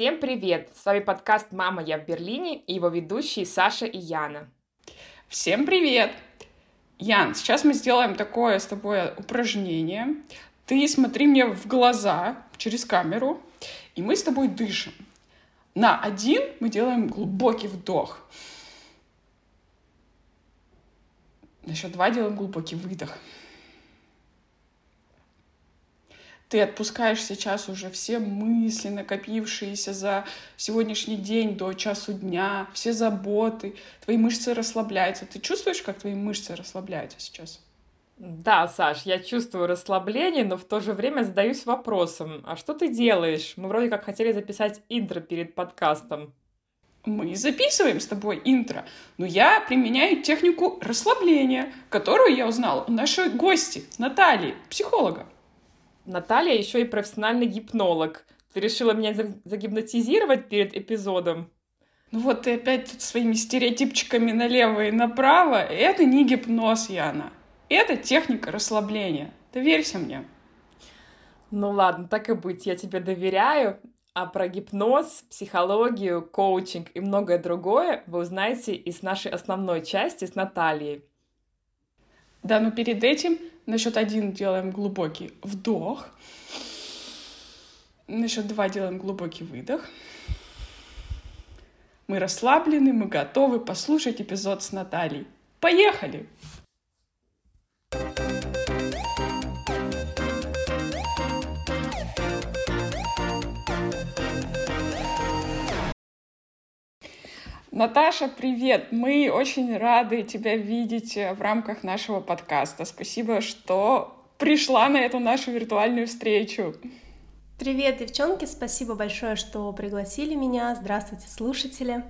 Всем привет! С вами подкаст «Мама, я в Берлине» и его ведущие Саша и Яна. Всем привет! Ян, сейчас мы сделаем такое с тобой упражнение. Ты смотри мне в глаза через камеру, и мы с тобой дышим. На один мы делаем глубокий вдох. На счет два делаем глубокий выдох. Ты отпускаешь сейчас уже все мысли, накопившиеся за сегодняшний день до часу дня, все заботы, твои мышцы расслабляются. Ты чувствуешь, как твои мышцы расслабляются сейчас? Да, Саш, я чувствую расслабление, но в то же время задаюсь вопросом, а что ты делаешь? Мы вроде как хотели записать интро перед подкастом. Мы записываем с тобой интро, но я применяю технику расслабления, которую я узнала у нашей гости Натальи, психолога. Наталья еще и профессиональный гипнолог. Ты решила меня загипнотизировать перед эпизодом? Ну вот ты опять тут своими стереотипчиками налево и направо. Это не гипноз, Яна. Это техника расслабления. Доверься мне. Ну ладно, так и быть, я тебе доверяю. А про гипноз, психологию, коучинг и многое другое вы узнаете из нашей основной части с Натальей. Да, но перед этим на счет один делаем глубокий вдох. На счет два делаем глубокий выдох. Мы расслаблены, мы готовы послушать эпизод с Натальей. Поехали! Наташа, привет! Мы очень рады тебя видеть э, в рамках нашего подкаста. Спасибо, что пришла на эту нашу виртуальную встречу. Привет, девчонки! Спасибо большое, что пригласили меня. Здравствуйте, слушатели!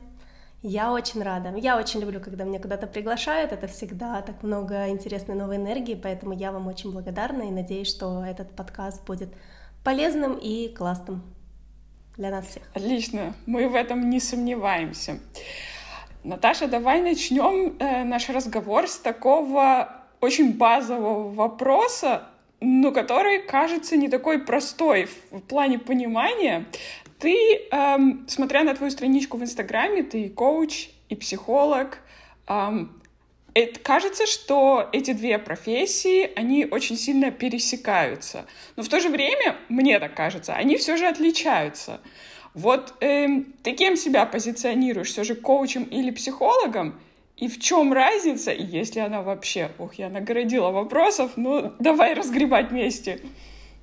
Я очень рада. Я очень люблю, когда меня куда-то приглашают. Это всегда так много интересной новой энергии, поэтому я вам очень благодарна и надеюсь, что этот подкаст будет полезным и классным для нас всех. Отлично, мы в этом не сомневаемся. Наташа, давай начнем э, наш разговор с такого очень базового вопроса, но который кажется не такой простой в плане понимания. Ты, эм, смотря на твою страничку в Инстаграме, ты и коуч, и психолог. Эм, это, кажется, что эти две профессии, они очень сильно пересекаются. Но в то же время, мне так кажется, они все же отличаются. Вот эм, ты кем себя позиционируешь? Все же коучем или психологом? И в чем разница, если она вообще? Ух, я нагородила вопросов, ну давай разгребать вместе.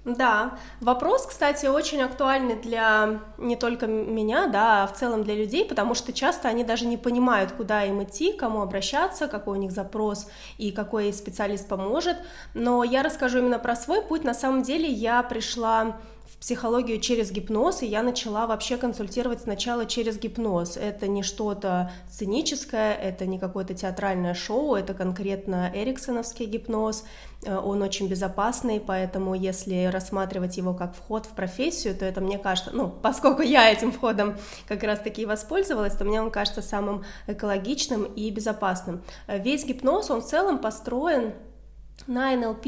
Да, вопрос, кстати, очень актуальный для не только меня, да, а в целом для людей, потому что часто они даже не понимают, куда им идти, кому обращаться, какой у них запрос и какой специалист поможет. Но я расскажу именно про свой путь. На самом деле я пришла психологию через гипноз, и я начала вообще консультировать сначала через гипноз. Это не что-то сценическое, это не какое-то театральное шоу, это конкретно эриксоновский гипноз, э, он очень безопасный, поэтому если рассматривать его как вход в профессию, то это мне кажется, ну, поскольку я этим входом как раз-таки воспользовалась, то мне он кажется самым экологичным и безопасным. Э, весь гипноз, он в целом построен на НЛП,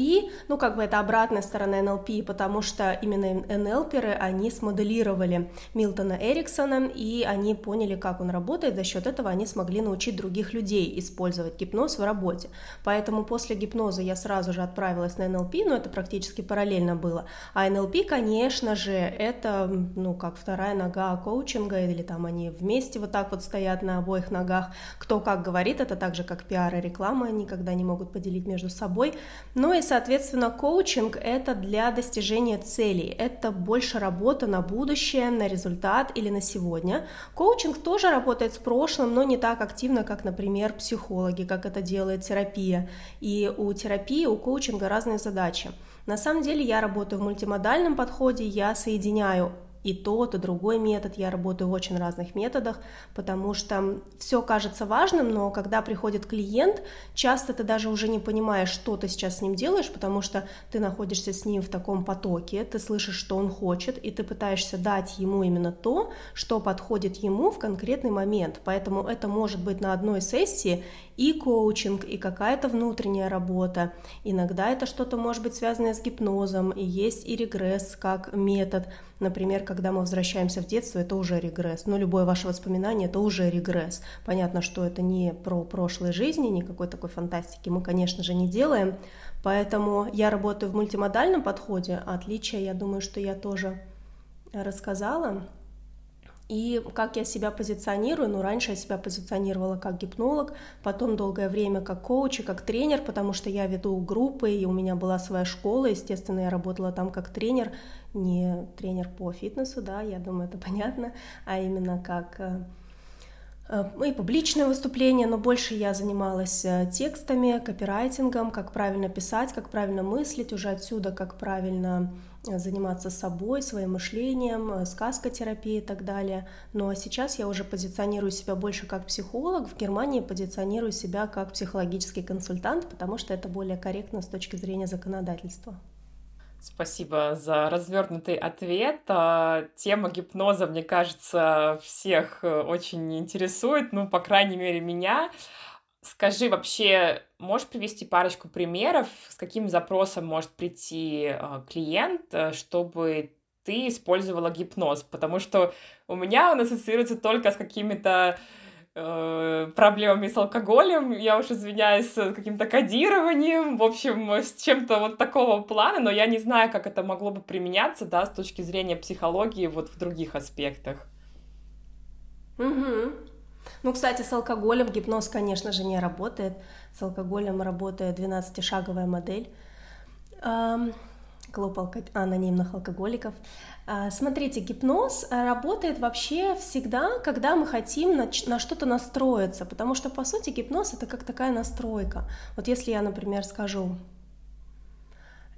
ну как бы это обратная сторона НЛП, потому что именно НЛПеры, они смоделировали Милтона Эриксона, и они поняли, как он работает, за счет этого они смогли научить других людей использовать гипноз в работе. Поэтому после гипноза я сразу же отправилась на НЛП, но это практически параллельно было. А НЛП, конечно же, это, ну, как вторая нога коучинга, или там они вместе вот так вот стоят на обоих ногах. Кто как говорит, это так же, как пиар и реклама, никогда не могут поделить между собой. Ну и, соответственно, коучинг — это для достижения целей, это больше работа на будущее, на результат или на сегодня. Коучинг тоже работает с прошлым, но не так активно, как, например, психологи, как это делает терапия. И у терапии, у коучинга разные задачи. На самом деле я работаю в мультимодальном подходе, я соединяю и тот, и другой метод. Я работаю в очень разных методах, потому что все кажется важным, но когда приходит клиент, часто ты даже уже не понимаешь, что ты сейчас с ним делаешь, потому что ты находишься с ним в таком потоке, ты слышишь, что он хочет, и ты пытаешься дать ему именно то, что подходит ему в конкретный момент. Поэтому это может быть на одной сессии и коучинг, и какая-то внутренняя работа. Иногда это что-то может быть связанное с гипнозом, и есть и регресс как метод, например, когда мы возвращаемся в детство, это уже регресс. Но любое ваше воспоминание — это уже регресс. Понятно, что это не про прошлой жизни, никакой такой фантастики мы, конечно же, не делаем. Поэтому я работаю в мультимодальном подходе. Отличие, я думаю, что я тоже рассказала. И как я себя позиционирую, ну, раньше я себя позиционировала как гипнолог, потом долгое время как коуч и как тренер, потому что я веду группы, и у меня была своя школа, естественно, я работала там как тренер, не тренер по фитнесу, да, я думаю, это понятно, а именно как э, э, и публичное выступление, но больше я занималась э, текстами, копирайтингом, как правильно писать, как правильно мыслить, уже отсюда, как правильно заниматься собой, своим мышлением, э, сказкотерапией и так далее. Но сейчас я уже позиционирую себя больше как психолог, в Германии позиционирую себя как психологический консультант, потому что это более корректно с точки зрения законодательства. Спасибо за развернутый ответ. А, тема гипноза, мне кажется, всех э, очень интересует, ну, по крайней мере, меня. Скажи, вообще, можешь привести парочку примеров, с каким запросом может прийти э, клиент, э, чтобы ты использовала гипноз? Потому что у меня он ассоциируется только с какими-то э, проблемами с алкоголем, я уж извиняюсь, с каким-то кодированием, в общем, с чем-то вот такого плана, но я не знаю, как это могло бы применяться, да, с точки зрения психологии вот в других аспектах. Угу. Ну, кстати, с алкоголем гипноз, конечно же, не работает. С алкоголем работает 12-шаговая модель клуб алко... анонимных алкоголиков. А, смотрите, гипноз работает вообще всегда, когда мы хотим на, на что-то настроиться, потому что, по сути, гипноз — это как такая настройка. Вот если я, например, скажу,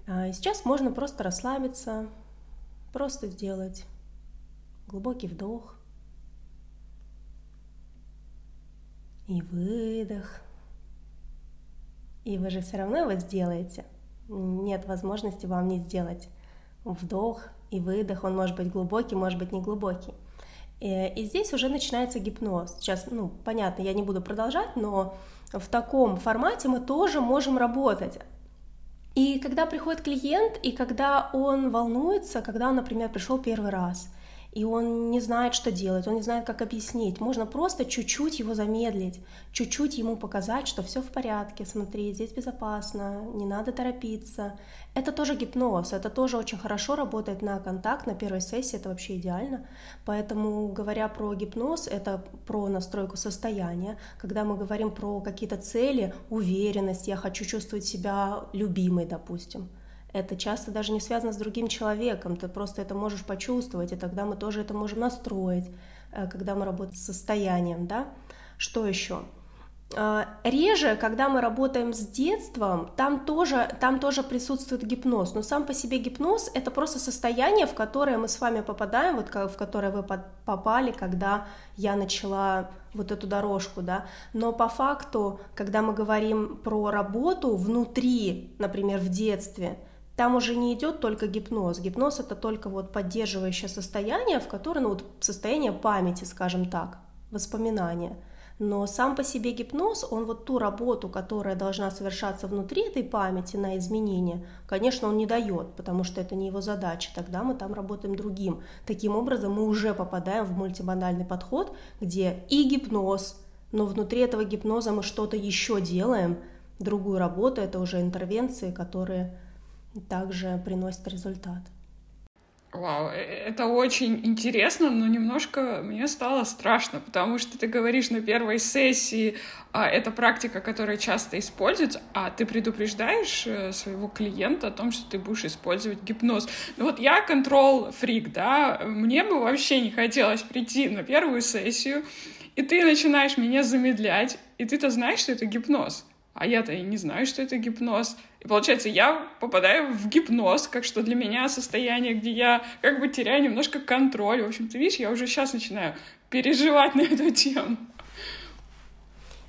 «А, сейчас можно просто расслабиться, просто сделать глубокий вдох, и выдох. И вы же все равно его сделаете. Нет возможности вам не сделать вдох и выдох. Он может быть глубокий, может быть не глубокий. И, и здесь уже начинается гипноз. Сейчас, ну, понятно, я не буду продолжать, но в таком формате мы тоже можем работать. И когда приходит клиент, и когда он волнуется, когда он, например, пришел первый раз – и он не знает, что делать, он не знает, как объяснить. Можно просто чуть-чуть его замедлить, чуть-чуть ему показать, что все в порядке, смотри, здесь безопасно, не надо торопиться. Это тоже гипноз, это тоже очень хорошо работает на контакт, на первой сессии, это вообще идеально. Поэтому, говоря про гипноз, это про настройку состояния. Когда мы говорим про какие-то цели, уверенность, я хочу чувствовать себя любимой, допустим – это часто даже не связано с другим человеком, ты просто это можешь почувствовать, и тогда мы тоже это можем настроить, э, когда мы работаем с состоянием, да. Что еще? А, реже, когда мы работаем с детством, там тоже, там тоже присутствует гипноз. Но сам по себе гипноз — это просто состояние, в которое мы с вами попадаем, вот в которое вы попали, когда я начала вот эту дорожку, да. Но по факту, когда мы говорим про работу внутри, например, в детстве — там уже не идет только гипноз. Гипноз это только вот поддерживающее состояние, в которое, ну вот состояние памяти, скажем так, воспоминания. Но сам по себе гипноз, он вот ту работу, которая должна совершаться внутри этой памяти на изменения, конечно, он не дает, потому что это не его задача. Тогда мы там работаем другим. Таким образом, мы уже попадаем в мультимодальный подход, где и гипноз, но внутри этого гипноза мы что-то еще делаем, другую работу, это уже интервенции, которые также приносит результат. Вау, э, это очень интересно, но немножко мне стало страшно, потому что ты говоришь на первой сессии, а, это практика, которая часто используется, а ты предупреждаешь э, своего клиента о том, что ты будешь использовать гипноз. Ну вот я контрол-фрик, да, мне бы вообще не хотелось прийти на первую сессию, и ты начинаешь меня замедлять, и ты-то знаешь, что это гипноз а я-то и не знаю, что это гипноз. И получается, я попадаю в гипноз, как что для меня состояние, где я как бы теряю немножко контроль. В общем, ты видишь, я уже сейчас начинаю переживать на эту тему.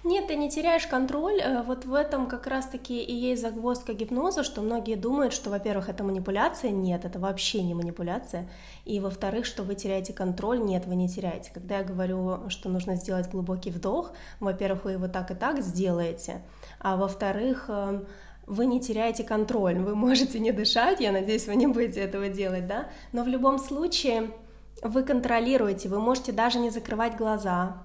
Нет, ты не теряешь контроль. Э, вот в этом как раз-таки и есть загвоздка гипноза, что многие думают, что, во-первых, это манипуляция. Нет, это вообще не манипуляция. И, во-вторых, что вы теряете контроль. Нет, вы не теряете. Когда я говорю, что нужно сделать глубокий вдох, во-первых, вы его так и так сделаете, а во-вторых, эм, вы не теряете контроль, вы можете не дышать, я надеюсь, вы не будете этого делать, да, но в любом случае вы контролируете, вы можете даже не закрывать глаза,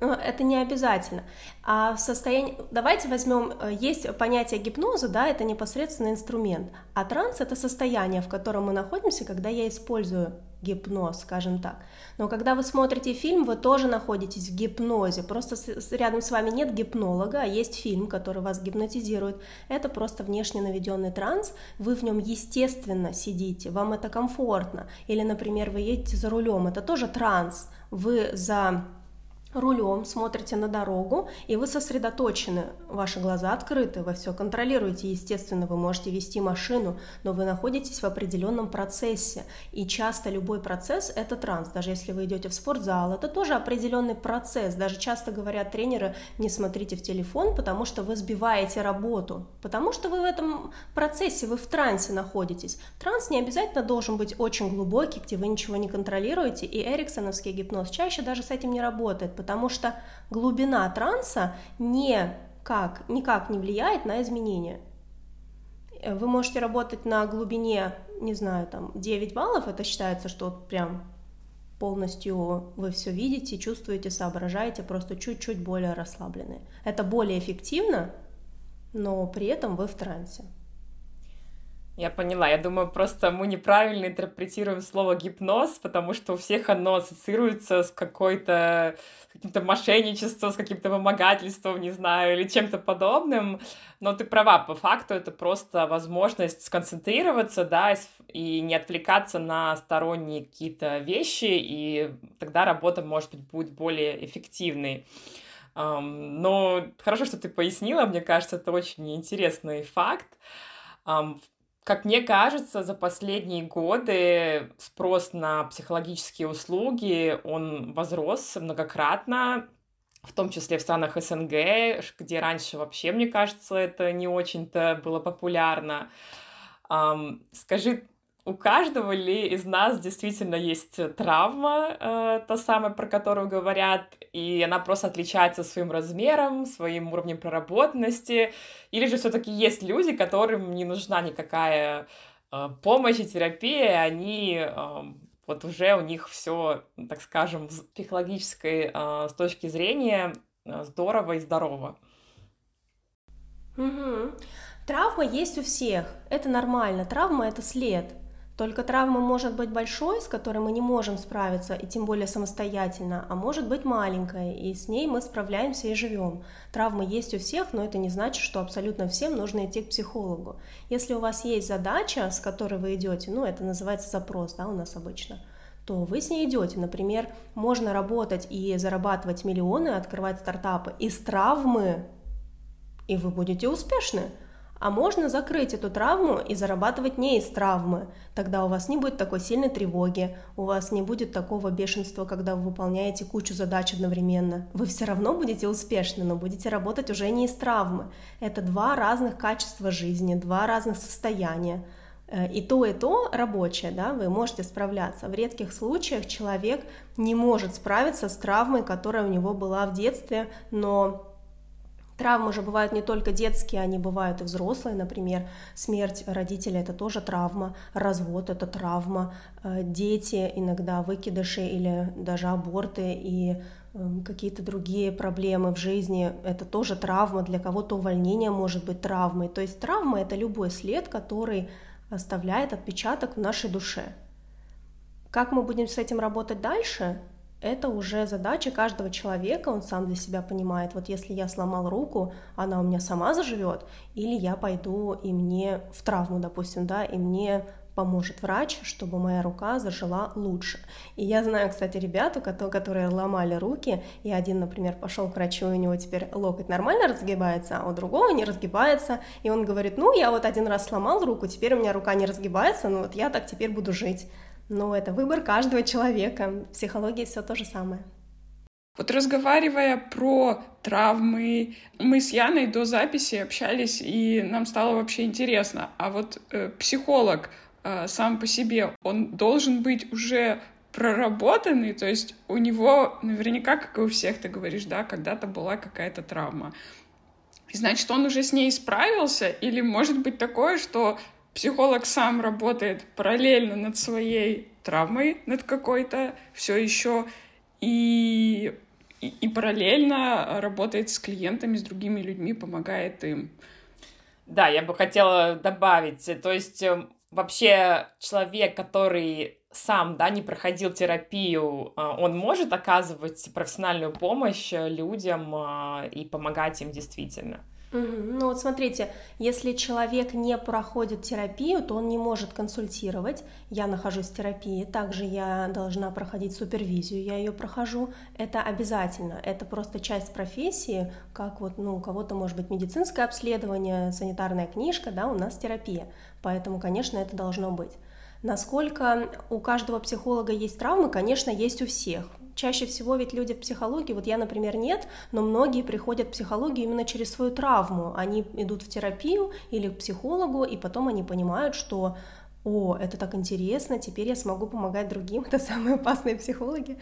это не обязательно. А в состоянии... Давайте возьмем... Э, есть понятие гипноза, да, это непосредственно инструмент. А транс — это состояние, в котором мы находимся, когда я использую гипноз, скажем так. Но когда вы смотрите фильм, вы тоже находитесь в гипнозе. Просто рядом с вами нет гипнолога, а есть фильм, который вас гипнотизирует. Это просто внешне наведенный транс. Вы в нем естественно сидите, вам это комфортно. Или, например, вы едете за рулем, это тоже транс. Вы за рулем, смотрите на дорогу, и вы сосредоточены, ваши глаза открыты, вы все контролируете, естественно, вы можете вести машину, но вы находитесь в определенном процессе, и часто любой процесс — это транс, даже если вы идете в спортзал, это тоже определенный процесс, даже часто говорят тренеры, не смотрите в телефон, потому что вы сбиваете работу, потому что вы в этом процессе, вы в трансе находитесь. Транс не обязательно должен быть очень глубокий, где вы ничего не контролируете, и эриксоновский гипноз чаще даже с этим не работает, потому что глубина транса никак, никак не влияет на изменения. Вы можете работать на глубине, не знаю, там 9 баллов, это считается, что вот прям полностью вы все видите, чувствуете, соображаете, просто чуть-чуть более расслаблены. Это более эффективно, но при этом вы в трансе. Я поняла. Я думаю, просто мы неправильно интерпретируем слово гипноз, потому что у всех оно ассоциируется с какой-то каким-то мошенничеством, с каким-то вымогательством, не знаю, или чем-то подобным. Но ты права, по факту это просто возможность сконцентрироваться, да, и не отвлекаться на сторонние какие-то вещи, и тогда работа, может быть, будет более эффективной. Но хорошо, что ты пояснила, мне кажется, это очень интересный факт. Как мне кажется, за последние годы спрос на психологические услуги, он возрос многократно, в том числе в странах СНГ, где раньше вообще, мне кажется, это не очень-то было популярно. Скажи, у каждого ли из нас действительно есть травма, э, та самая, про которую говорят, и она просто отличается своим размером, своим уровнем проработанности, или же все-таки есть люди, которым не нужна никакая э, помощь и терапия, они э, вот уже у них все, так скажем, с психологической э, с точки зрения э, здорово и здорово. Угу. Травма есть у всех, это нормально, травма это след. Только травма может быть большой, с которой мы не можем справиться, и тем более самостоятельно, а может быть маленькая, и с ней мы справляемся и живем. Травмы есть у всех, но это не значит, что абсолютно всем нужно идти к психологу. Если у вас есть задача, с которой вы идете, ну это называется запрос, да, у нас обычно, то вы с ней идете. Например, можно работать и зарабатывать миллионы, открывать стартапы из травмы, и вы будете успешны. А можно закрыть эту травму и зарабатывать не из травмы. Тогда у вас не будет такой сильной тревоги, у вас не будет такого бешенства, когда вы выполняете кучу задач одновременно. Вы все равно будете успешны, но будете работать уже не из травмы. Это два разных качества жизни, два разных состояния. Э, и то, и то рабочее, да, вы можете справляться. В редких случаях человек не может справиться с травмой, которая у него была в детстве, но Травмы же бывают не только детские, они бывают и взрослые, например, смерть родителя – это тоже травма, развод – это травма, э, дети иногда выкидыши или даже аборты и эм, какие-то другие проблемы в жизни, это тоже травма, для кого-то увольнение может быть травмой. То есть травма – это любой след, который оставляет отпечаток в нашей душе. Как мы будем с этим работать дальше? Это уже задача каждого человека, он сам для себя понимает, вот если я сломал руку, она у меня сама заживет, или я пойду и мне в травму, допустим, да, и мне поможет врач, чтобы моя рука зажила лучше. И я знаю, кстати, ребята, которые ломали руки, и один, например, пошел к врачу, и у него теперь локоть нормально разгибается, а у другого не разгибается, и он говорит, ну, я вот один раз сломал руку, теперь у меня рука не разгибается, ну вот я так теперь буду жить. Но это выбор каждого человека. В психологии все то же самое. Вот разговаривая про травмы, мы с Яной до записи общались, и нам стало вообще интересно. А вот э, психолог э, сам по себе, он должен быть уже проработанный, то есть у него наверняка, как и у всех, ты говоришь, да, когда-то была какая-то травма. Значит, он уже с ней справился, или может быть такое, что психолог сам работает параллельно над своей травмой, над какой-то все еще, и, и, и параллельно работает с клиентами, с другими людьми, помогает им. Да, я бы хотела добавить, то есть эм, вообще человек, который сам, да, не проходил терапию, а, он может оказывать профессиональную помощь людям и помогать им действительно. Ну вот смотрите, если человек не проходит терапию, то он не может консультировать. Я нахожусь в терапии, также я должна проходить супервизию, я ее прохожу. Это обязательно, это просто часть профессии, как вот, ну, у кого-то может быть медицинское обследование, санитарная книжка, да, у нас терапия. Поэтому, конечно, это должно быть. Насколько у каждого психолога есть травмы, конечно, есть у всех чаще всего ведь люди в психологии, вот я, например, нет, но многие приходят в психологию именно через свою травму. Они идут в терапию или к психологу, и потом они понимают, что о, это так интересно, теперь я смогу помогать другим, это самые опасные психологи,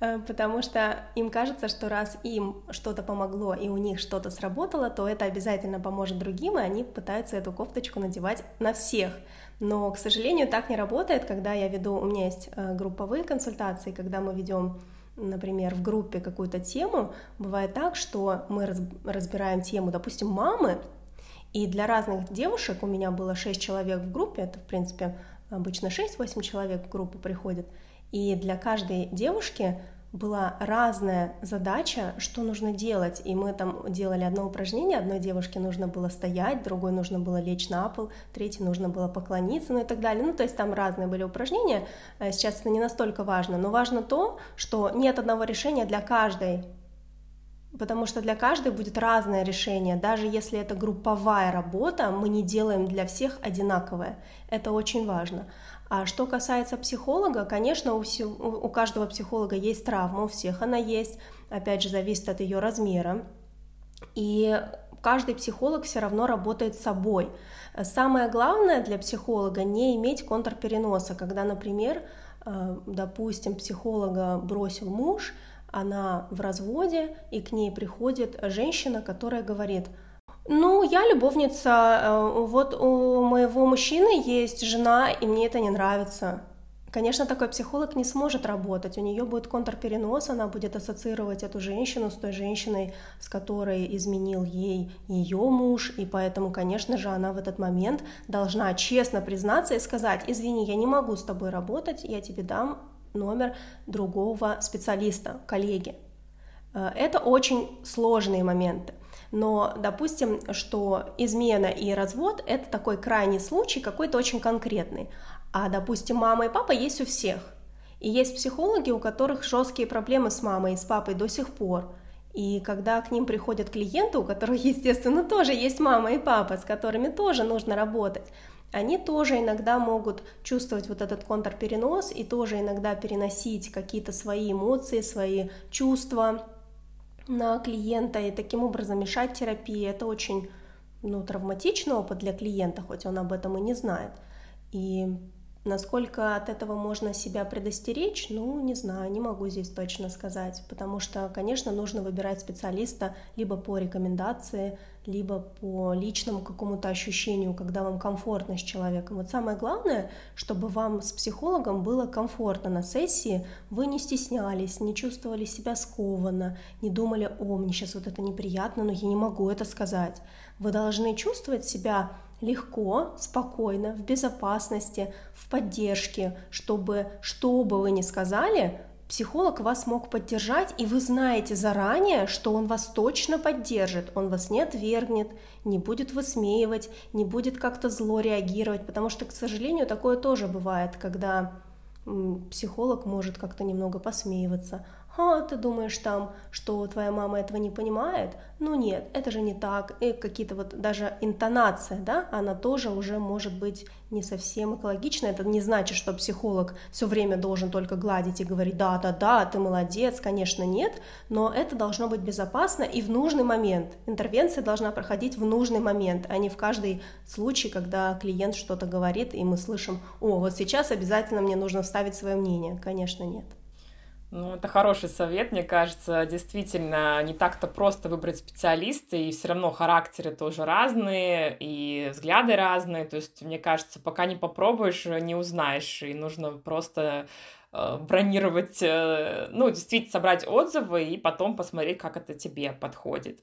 э, потому что им кажется, что раз им что-то помогло и у них что-то сработало, то это обязательно поможет другим, и они пытаются эту кофточку надевать на всех. Но, к сожалению, так не работает, когда я веду, у меня есть э, групповые консультации, когда мы ведем например, в группе какую-то тему, бывает так, что мы разбираем тему, допустим, мамы, и для разных девушек, у меня было 6 человек в группе, это, в принципе, обычно 6-8 человек в группу приходят, и для каждой девушки была разная задача, что нужно делать. И мы там делали одно упражнение, одной девушке нужно было стоять, другой нужно было лечь на пол, третьей нужно было поклониться, ну и так далее. Ну, то есть там разные были упражнения. Э, сейчас это не настолько важно, но важно то, что нет одного решения для каждой Потому что для каждой будет разное решение. Даже если это групповая работа, мы не делаем для всех одинаковое. Это очень важно. А что касается психолога, конечно, у, все, у каждого психолога есть травма, у всех она есть, опять же, зависит от ее размера. И каждый психолог все равно работает с собой. Самое главное для психолога не иметь контрпереноса, когда, например, э, допустим, психолога бросил муж, она в разводе, и к ней приходит женщина, которая говорит – ну, я любовница. Э, вот у моего мужчины есть жена, и мне это не нравится. Конечно, такой психолог не сможет работать. У нее будет контрперенос, она будет ассоциировать эту женщину с той женщиной, с которой изменил ей ее муж, и поэтому, конечно же, она в этот момент должна честно признаться и сказать, извини, я не могу с тобой работать, я тебе дам номер другого специалиста, коллеги. Э, это очень сложные моменты. Но допустим, что измена и развод — это такой крайний случай, какой-то очень конкретный. А, допустим, мама и папа есть у всех. И есть психологи, у которых жесткие проблемы с мамой и с папой до сих пор. И когда к ним приходят клиенты, у которых, естественно, тоже есть мама и папа, с которыми тоже нужно работать, они тоже иногда могут чувствовать вот этот контрперенос и тоже иногда переносить какие-то свои эмоции, свои чувства, на клиента и таким образом мешать терапии. Это очень ну, травматичный опыт для клиента, хоть он об этом и не знает. И Насколько от этого можно себя предостеречь, ну, не знаю, не могу здесь точно сказать, потому что, конечно, нужно выбирать специалиста либо по рекомендации, либо по личному какому-то ощущению, когда вам комфортно с человеком. Вот самое главное, чтобы вам с психологом было комфортно на сессии, вы не стеснялись, не чувствовали себя скованно, не думали, о, мне сейчас вот это неприятно, но я не могу это сказать. Вы должны чувствовать себя легко, спокойно, в безопасности, в поддержке, чтобы, что бы вы ни сказали, психолог вас мог поддержать, и вы знаете заранее, что он вас точно поддержит, он вас не отвергнет, не будет высмеивать, не будет как-то зло реагировать, потому что, к сожалению, такое тоже бывает, когда психолог может как-то немного посмеиваться, а ты думаешь там, что твоя мама этого не понимает? Ну нет, это же не так. И какие-то вот даже интонация, да, она тоже уже может быть не совсем экологичная. Это не значит, что психолог все время должен только гладить и говорить, да, да, да, ты молодец, конечно, нет, но это должно быть безопасно и в нужный момент. Интервенция должна проходить в нужный момент, а не в каждый случай, когда клиент что-то говорит, и мы слышим, о, вот сейчас обязательно мне нужно вставить свое мнение. Конечно, нет. Ну, это хороший совет, мне кажется. Действительно, не так-то просто выбрать специалиста, и все равно характеры тоже разные, и взгляды разные. То есть, мне кажется, пока не попробуешь, не узнаешь, и нужно просто э, бронировать, э, ну, действительно собрать отзывы и потом посмотреть, как это тебе подходит.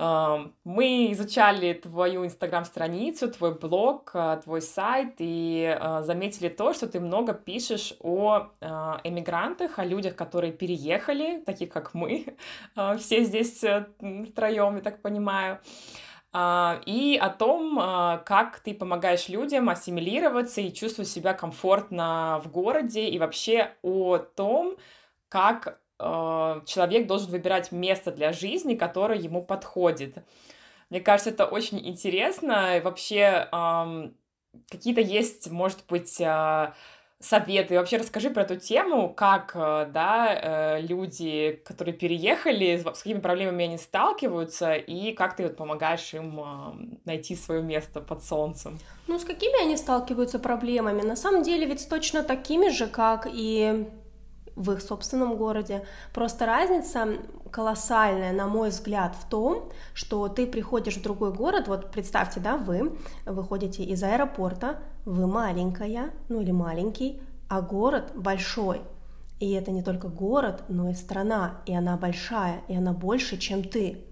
Мы изучали твою инстаграм-страницу, твой блог, а, твой сайт и а, заметили то, что ты много пишешь о а, эмигрантах, о людях, которые переехали, таких как мы, все здесь э, втроем, я так понимаю. И о том, как ты помогаешь людям ассимилироваться и чувствовать себя комфортно в городе, и вообще о том, как человек должен выбирать место для жизни, которое ему подходит. Мне кажется, это очень интересно. И вообще, э, какие-то есть, может быть, э, советы. И вообще расскажи про эту тему, как, э, да, э, люди, которые переехали, с какими проблемами они сталкиваются, и как ты вот помогаешь им э, найти свое место под солнцем. Ну, с какими они сталкиваются проблемами? На самом деле ведь точно такими же, как и в их собственном городе. Просто разница колоссальная, на мой взгляд, в том, что ты приходишь в другой город, вот представьте, да, вы выходите из аэропорта, вы маленькая, ну или маленький, а город большой. И это не только город, но и страна, и она большая, и она больше, чем ты.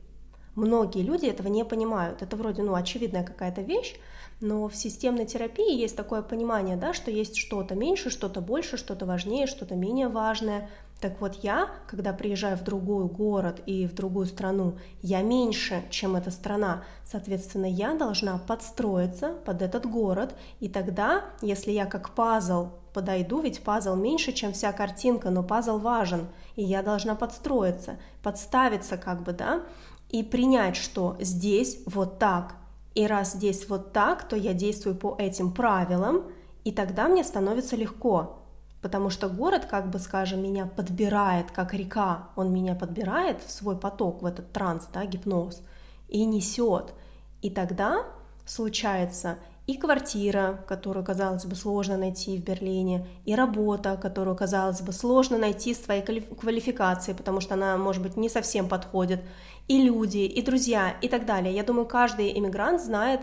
Многие люди этого не понимают. Это вроде, ну, очевидная какая-то вещь, но в системной терапии есть такое понимание, да, что есть что-то меньше, что-то больше, что-то важнее, что-то менее важное. Так вот я, когда приезжаю в другой город и в другую страну, я меньше, чем эта страна. Соответственно, я должна подстроиться под этот город, и тогда, если я как пазл подойду, ведь пазл меньше, чем вся картинка, но пазл важен, и я должна подстроиться, подставиться как бы, да, и принять, что здесь вот так, и раз здесь вот так, то я действую по этим правилам, и тогда мне становится легко, потому что город, как бы скажем, меня подбирает, как река, он меня подбирает в свой поток, в этот транс, да, гипноз, и несет. И тогда случается и квартира, которую, казалось бы, сложно найти в Берлине, и работа, которую, казалось бы, сложно найти с твоей квалификацией, потому что она, может быть, не совсем подходит, и люди, и друзья, и так далее. Я думаю, каждый иммигрант знает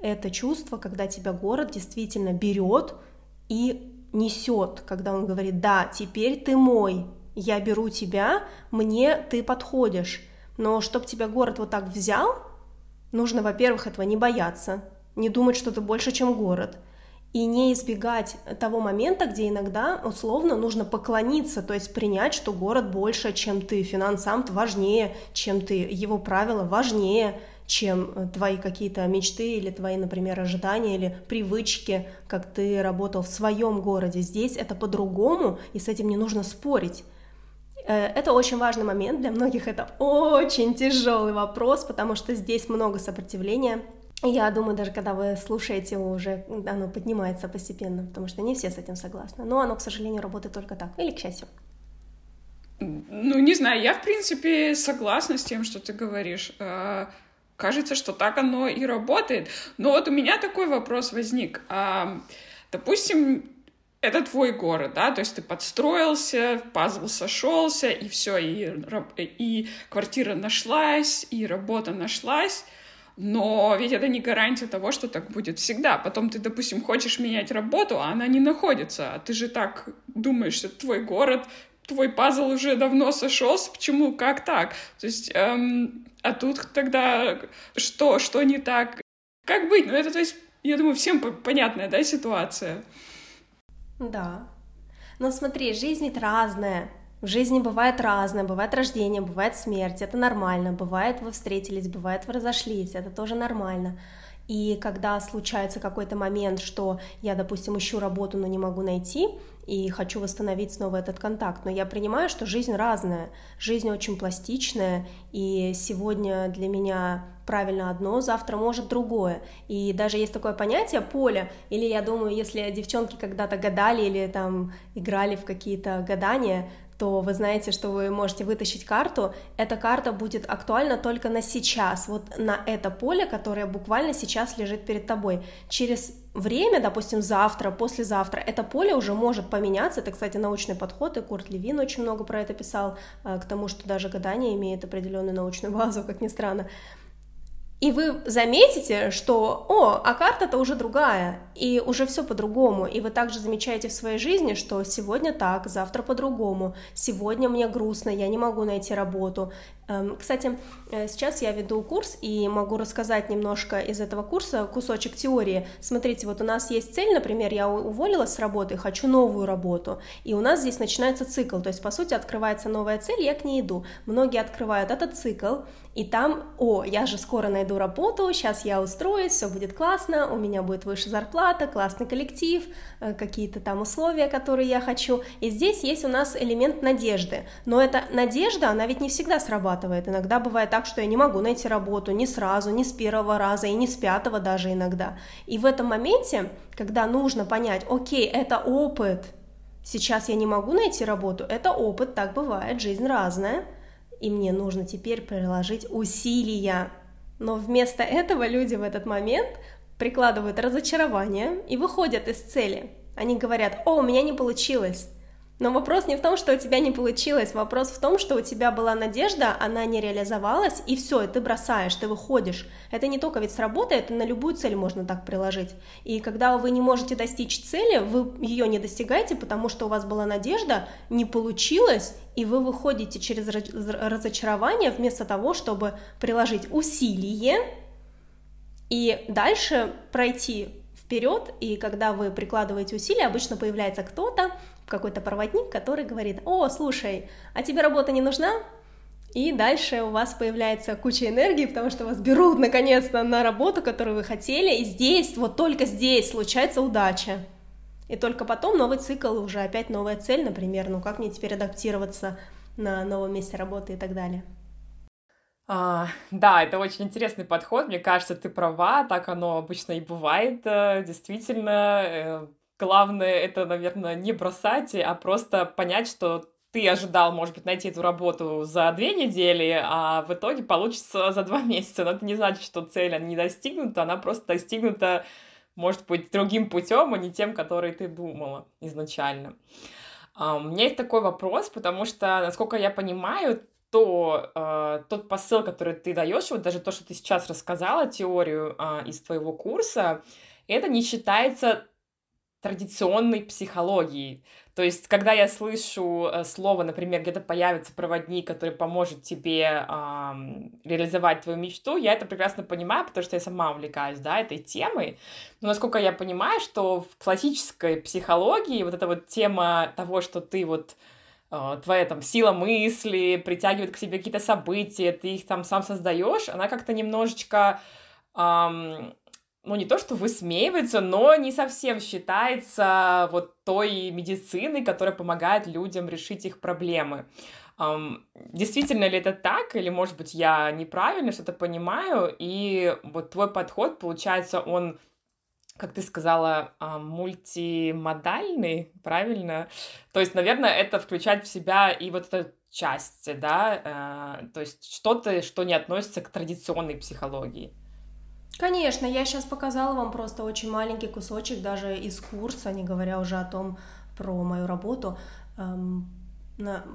это чувство, когда тебя город действительно берет и несет, когда он говорит, да, теперь ты мой, я беру тебя, мне ты подходишь. Но чтобы тебя город вот так взял, нужно, во-первых, этого не бояться, не думать, что ты больше, чем город, и не избегать того момента, где иногда условно нужно поклониться, то есть принять, что город больше, чем ты, финансам важнее, чем ты, его правила важнее, чем э, твои какие-то мечты или твои, например, ожидания или привычки, как ты работал в своем городе. Здесь это по-другому, и с этим не нужно спорить. Э, это очень важный момент, для многих это очень тяжелый вопрос, потому что здесь много сопротивления, я думаю, даже когда вы слушаете уже, оно поднимается постепенно, потому что не все с этим согласны. Но оно, к сожалению, работает только так, или к счастью. Ну, не знаю, я, в принципе, согласна с тем, что ты говоришь. А, кажется, что так оно и работает. Но вот у меня такой вопрос возник. А, допустим, это твой город, да, то есть ты подстроился, пазл сошелся, и все, и, и квартира нашлась, и работа нашлась, но ведь это не гарантия того, что так будет всегда. Потом ты, допустим, хочешь менять работу, а она не находится. А ты же так думаешь, что твой город, твой пазл уже давно сошелся. Почему? Как так? То есть, эм, а тут тогда что, что не так? Как быть? Ну, это, то есть, я думаю, всем понятная, да, ситуация. Да. Но смотри, жизнь ведь разная. В жизни бывает разное, бывает рождение, бывает смерть, это нормально, бывает вы встретились, бывает вы разошлись, это тоже нормально. И когда случается какой-то момент, что я, допустим, ищу работу, но не могу найти, и хочу восстановить снова этот контакт, но я принимаю, что жизнь разная, жизнь очень пластичная, и сегодня для меня правильно одно, завтра может другое. И даже есть такое понятие поле, или я думаю, если девчонки когда-то гадали или там играли в какие-то гадания, то вы знаете, что вы можете вытащить карту. Эта карта будет актуальна только на сейчас, вот на это поле, которое буквально сейчас лежит перед тобой. Через время, допустим, завтра, послезавтра, это поле уже может поменяться. Это, кстати, научный подход, и Курт Левин очень много про это писал, э, к тому, что даже гадание имеет определенную научную базу, как ни странно. И вы заметите, что, о, а карта-то уже другая, и уже все по-другому. И вы также замечаете в своей жизни, что сегодня так, завтра по-другому, сегодня мне грустно, я не могу найти работу, кстати, э, сейчас я веду курс и могу рассказать немножко из этого курса кусочек теории. Смотрите, вот у нас есть цель, например, я уволилась с работы, хочу новую работу, и у нас здесь начинается цикл, то есть, по сути, открывается новая цель, я к ней иду. Многие открывают этот цикл, и там, о, я же скоро найду работу, сейчас я устроюсь, все будет классно, у меня будет выше зарплата, классный коллектив, какие-то там условия, которые я хочу. И здесь есть у нас элемент надежды. Но эта надежда, она ведь не всегда срабатывает. Иногда бывает так, что я не могу найти работу ни сразу, ни с первого раза, и ни с пятого даже иногда. И в этом моменте, когда нужно понять, окей, это опыт, сейчас я не могу найти работу, это опыт, так бывает, жизнь разная, и мне нужно теперь приложить усилия. Но вместо этого люди в этот момент прикладывают разочарование и выходят из цели. Они говорят, о, у меня не получилось, но вопрос не в том, что у тебя не получилось, вопрос в том, что у тебя была надежда, она не реализовалась, и все, ты бросаешь, ты выходишь. Это не только ведь сработает, на любую цель можно так приложить. И когда вы не можете достичь цели, вы ее не достигаете, потому что у вас была надежда, не получилось, и вы выходите через разочарование вместо того, чтобы приложить усилие и дальше пройти вперед, и когда вы прикладываете усилия, обычно появляется кто-то, какой-то проводник, который говорит, о, слушай, а тебе работа не нужна? И дальше у вас появляется куча энергии, потому что вас берут наконец-то на работу, которую вы хотели, и здесь, вот только здесь случается удача. И только потом новый цикл, уже опять новая цель, например, ну как мне теперь адаптироваться на новом месте работы и так далее. А, да, это очень интересный подход. Мне кажется, ты права, так оно обычно и бывает. Э, действительно, э, главное это, наверное, не бросать, а просто понять, что ты ожидал, может быть, найти эту работу за две недели, а в итоге получится за два месяца. Но это не значит, что цель не достигнута, она просто достигнута, может быть, другим путем, а не тем, который ты думала изначально. А, у меня есть такой вопрос, потому что, насколько я понимаю, то э, тот посыл, который ты даешь, вот даже то, что ты сейчас рассказала, теорию э, из твоего курса, это не считается традиционной психологией. То есть, когда я слышу э, слово, например, где-то появится проводник, который поможет тебе э, реализовать твою мечту, я это прекрасно понимаю, потому что я сама увлекаюсь, да, этой темой. Но насколько я понимаю, что в классической психологии вот эта вот тема того, что ты вот твоя там сила мысли притягивает к себе какие-то события, ты их там сам создаешь, она как-то немножечко эм, ну, не то что высмеивается, но не совсем считается вот той медициной, которая помогает людям решить их проблемы. Um, действительно ли это так, или, может быть, я неправильно что-то понимаю, и вот твой подход, получается, он, как ты сказала, uh, мультимодальный, правильно? То есть, наверное, это включать в себя и вот эту часть, да, uh, то есть что-то, что не относится к традиционной психологии. Конечно, я сейчас показала вам просто очень маленький кусочек даже из курса, не говоря уже о том про мою работу.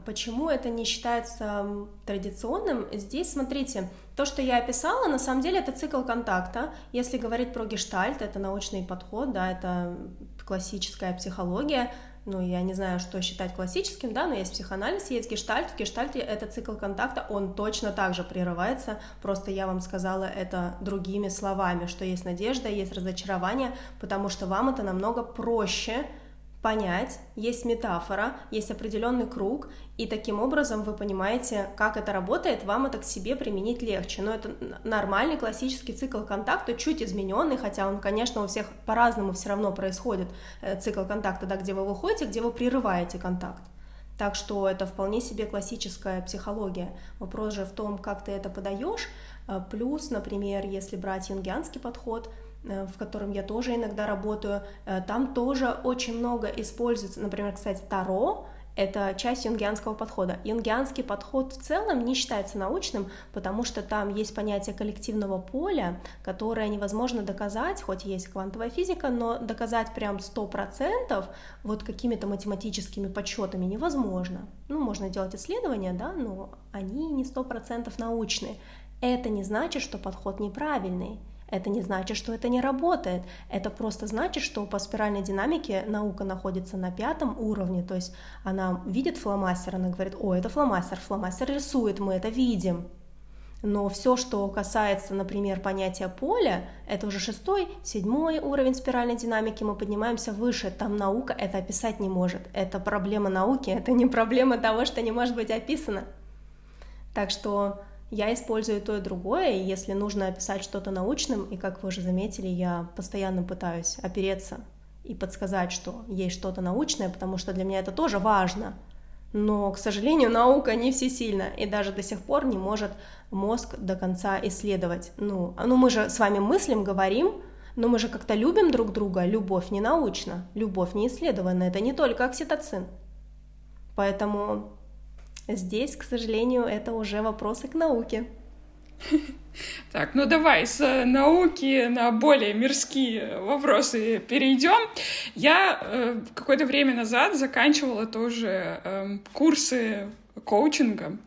Почему это не считается традиционным? Здесь, смотрите, то, что я описала, на самом деле это цикл контакта. Если говорить про гештальт, это научный подход, да, это классическая психология, ну, я не знаю, что считать классическим, да, но есть психоанализ, есть гештальт. В гештальте это цикл контакта, он точно так же прерывается, просто я вам сказала это другими словами, что есть надежда, есть разочарование, потому что вам это намного проще, понять, есть метафора, есть определенный круг, и таким образом вы понимаете, как это работает, вам это к себе применить легче. Но это нормальный классический цикл контакта, чуть измененный, хотя он, конечно, у всех по-разному все равно происходит, э, цикл контакта, да, где вы выходите, где вы прерываете контакт. Так что это вполне себе классическая психология. Вопрос же в том, как ты это подаешь. Э, плюс, например, если брать юнгианский подход, в котором я тоже иногда работаю, э, там тоже очень много используется, например, кстати, Таро, это часть юнгианского подхода. Юнгианский подход в целом не считается научным, потому что там есть понятие коллективного поля, которое невозможно доказать, хоть есть квантовая физика, но доказать прям 100% вот какими-то математическими подсчетами невозможно. Ну, можно делать исследования, да, но они не 100% научные. Это не значит, что подход неправильный. Это не значит, что это не работает. Это просто значит, что по спиральной динамике наука находится на пятом уровне. То есть она видит фломастер, она говорит, о, это фломастер, фломастер рисует, мы это видим. Но все, что касается, например, понятия поля, это уже шестой, седьмой уровень спиральной динамики, мы поднимаемся выше, там наука это описать не может. Это проблема науки, это не проблема того, что не может быть описано. Так что я использую то и другое, и если нужно описать что-то научным, и как вы уже заметили, я постоянно пытаюсь опереться и подсказать, что есть что-то научное, потому что для меня это тоже важно. Но, к сожалению, наука не всесильна, и даже до сих пор не может мозг до конца исследовать. Ну, ну мы же с вами мыслим, говорим, но мы же как-то любим друг друга. Любовь не научна, любовь не исследована, это не только окситоцин. Поэтому Здесь, к сожалению, это уже вопросы к науке. Так, ну давай с э, науки на более мирские вопросы перейдем. Я э, какое-то время назад заканчивала тоже э, курсы коучинга.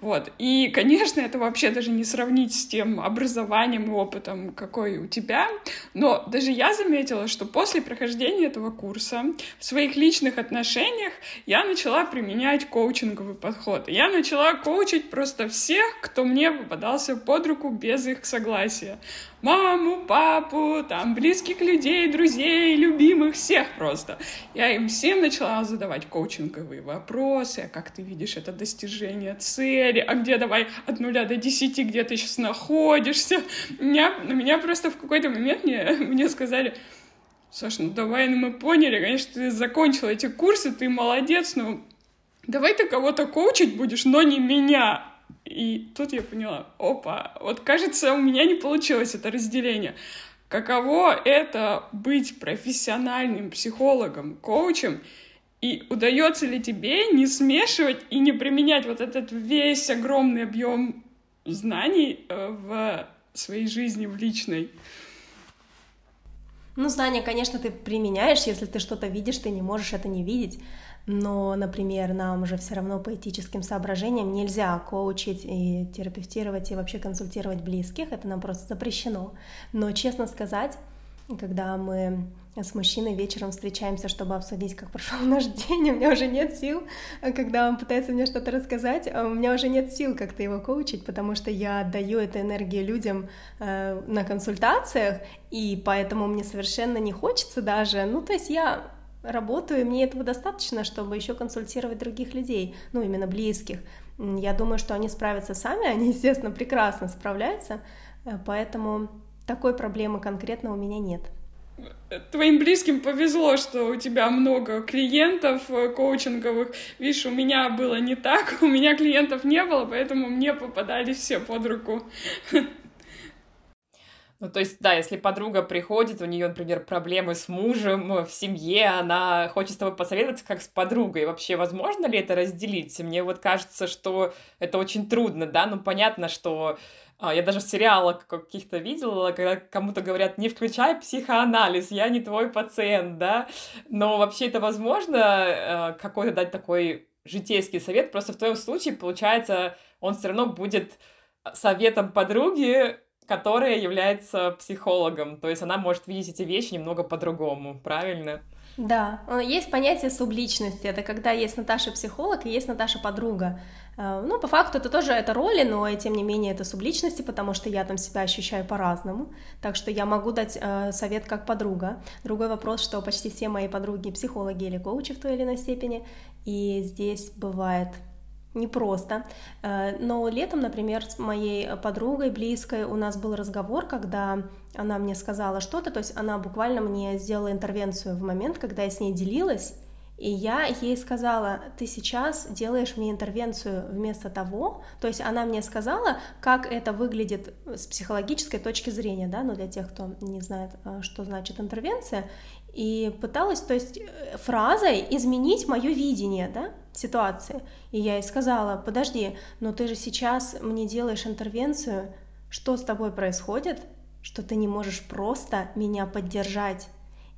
Вот. И, конечно, это вообще даже не сравнить с тем образованием и опытом, какой у тебя. Но даже я заметила, что после прохождения этого курса в своих личных отношениях я начала применять коучинговый подход. Я начала коучить просто всех, кто мне попадался под руку без их согласия маму, папу, там, близких людей, друзей, любимых, всех просто. Я им всем начала задавать коучинговые вопросы, а как ты видишь это достижение цели, а где давай от нуля до десяти, где ты сейчас находишься. Меня, на меня просто в какой-то момент мне, мне сказали, Саш, ну давай, ну мы поняли, конечно, ты закончила эти курсы, ты молодец, но давай ты кого-то коучить будешь, но не меня. И тут я поняла, опа, вот кажется, у меня не получилось это разделение. Каково это быть профессиональным психологом, коучем, и удается ли тебе не смешивать и не применять вот этот весь огромный объем знаний э, в своей жизни, в личной? Ну, знания, конечно, ты применяешь, если ты что-то видишь, ты не можешь это не видеть но, например, нам же все равно по этическим соображениям нельзя коучить и терапевтировать и вообще консультировать близких, это нам просто запрещено. Но, честно сказать, когда мы с мужчиной вечером встречаемся, чтобы обсудить, как прошел наш день, у меня уже нет сил, когда он пытается мне что-то рассказать, а у меня уже нет сил как-то его коучить, потому что я отдаю эту энергию людям э, на консультациях, и поэтому мне совершенно не хочется даже, ну, то есть я работаю, и мне этого достаточно, чтобы еще консультировать других людей, ну, именно близких. Я думаю, что они справятся сами, они, естественно, прекрасно справляются, э, поэтому такой проблемы конкретно у меня нет. Твоим близким повезло, что у тебя много клиентов э, коучинговых. Видишь, у меня было не так, у меня клиентов не было, поэтому мне попадались все под руку. Ну, то есть, да, если подруга приходит, у нее, например, проблемы с мужем в семье, она хочет с тобой посоветоваться как с подругой. Вообще, возможно ли это разделить? Мне вот кажется, что это очень трудно, да, ну, понятно, что а, я даже в сериалах каких-то видела, когда кому-то говорят, не включай психоанализ, я не твой пациент, да, но вообще это возможно э, какой-то дать такой житейский совет, просто в твоем случае, получается, он все равно будет советом подруги, которая является психологом. То есть она может видеть эти вещи немного по-другому, правильно? Да, есть понятие субличности. Это когда есть Наташа психолог и есть Наташа подруга. Э, ну, по факту это тоже это роли, но и тем не менее это субличности, потому что я там себя ощущаю по-разному. Так что я могу дать э, совет как подруга. Другой вопрос, что почти все мои подруги психологи или коучи в той или иной степени. И здесь бывает непросто. Э, но летом, например, с моей подругой близкой у нас был разговор, когда она мне сказала что-то, то есть она буквально мне сделала интервенцию в момент, когда я с ней делилась, и я ей сказала, ты сейчас делаешь мне интервенцию вместо того, то есть она мне сказала, как это выглядит с психологической точки зрения, да, ну для тех, кто не знает, э, что значит интервенция, и пыталась, то есть э, фразой изменить мое видение, да, ситуации. И я ей сказала, подожди, но ты же сейчас мне делаешь интервенцию, что с тобой происходит, что ты не можешь просто меня поддержать.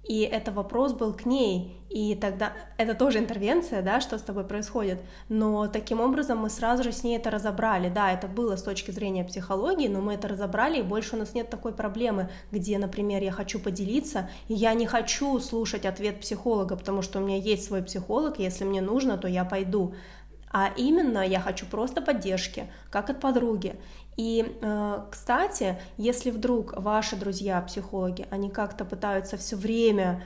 И это вопрос был к ней, и тогда это тоже интервенция, да, что с тобой происходит, но таким образом мы сразу же с ней это разобрали, да, это было с точки зрения психологии, но мы это разобрали, и больше у нас нет такой проблемы, где, например, я хочу поделиться, и я не хочу слушать ответ психолога, потому что у меня есть свой психолог, если мне нужно, то я пойду, а именно я хочу просто поддержки, как от подруги. И, э, кстати, если вдруг ваши друзья психологи, они как-то пытаются все время